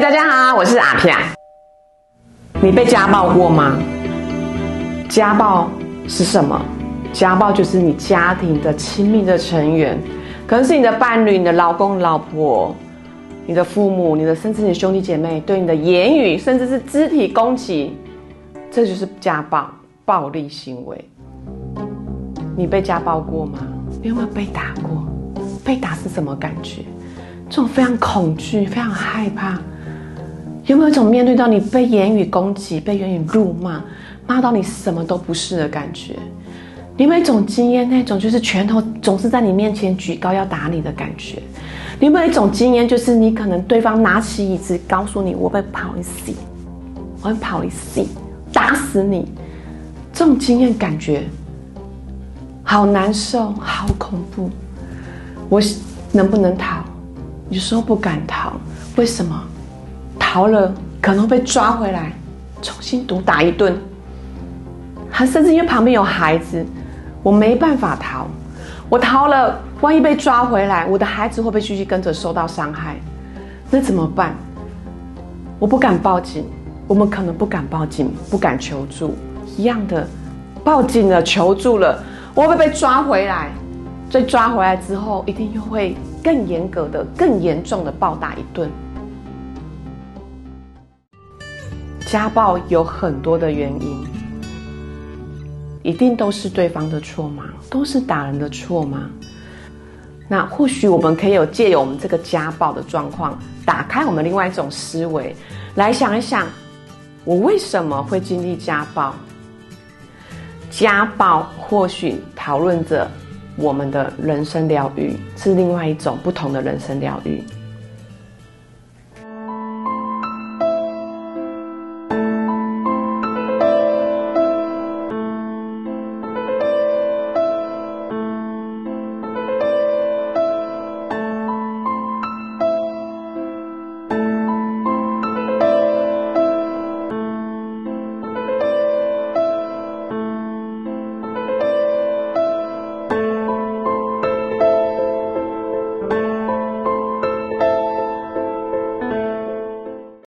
大家好，我是阿片。你被家暴过吗？家暴是什么？家暴就是你家庭的亲密的成员，可能是你的伴侣、你的老公、老婆、你的父母、你的甚至你的兄弟姐妹对你的言语，甚至是肢体攻击，这就是家暴、暴力行为。你被家暴过吗？你有没有被打过？被打是什么感觉？这种非常恐惧、非常害怕。有没有一种面对到你被言语攻击、被言语辱骂、骂到你什么都不是的感觉？你有没有一种经验，那种就是拳头总是在你面前举高要打你的感觉？你有没有一种经验，就是你可能对方拿起椅子告诉你我会跑一死，我会跑一死，打死你？这种经验感觉好难受，好恐怖。我能不能逃？有时候不敢逃，为什么？逃了可能被抓回来，重新毒打一顿。还甚至因为旁边有孩子，我没办法逃。我逃了，万一被抓回来，我的孩子会不会继续跟着受到伤害？那怎么办？我不敢报警，我们可能不敢报警，不敢求助。一样的，报警了，求助了，我会被抓回来。被抓回来之后，一定又会更严格的、更严重的暴打一顿。家暴有很多的原因，一定都是对方的错吗？都是打人的错吗？那或许我们可以有借由我们这个家暴的状况，打开我们另外一种思维，来想一想，我为什么会经历家暴？家暴或许讨论着我们的人生疗愈，是另外一种不同的人生疗愈。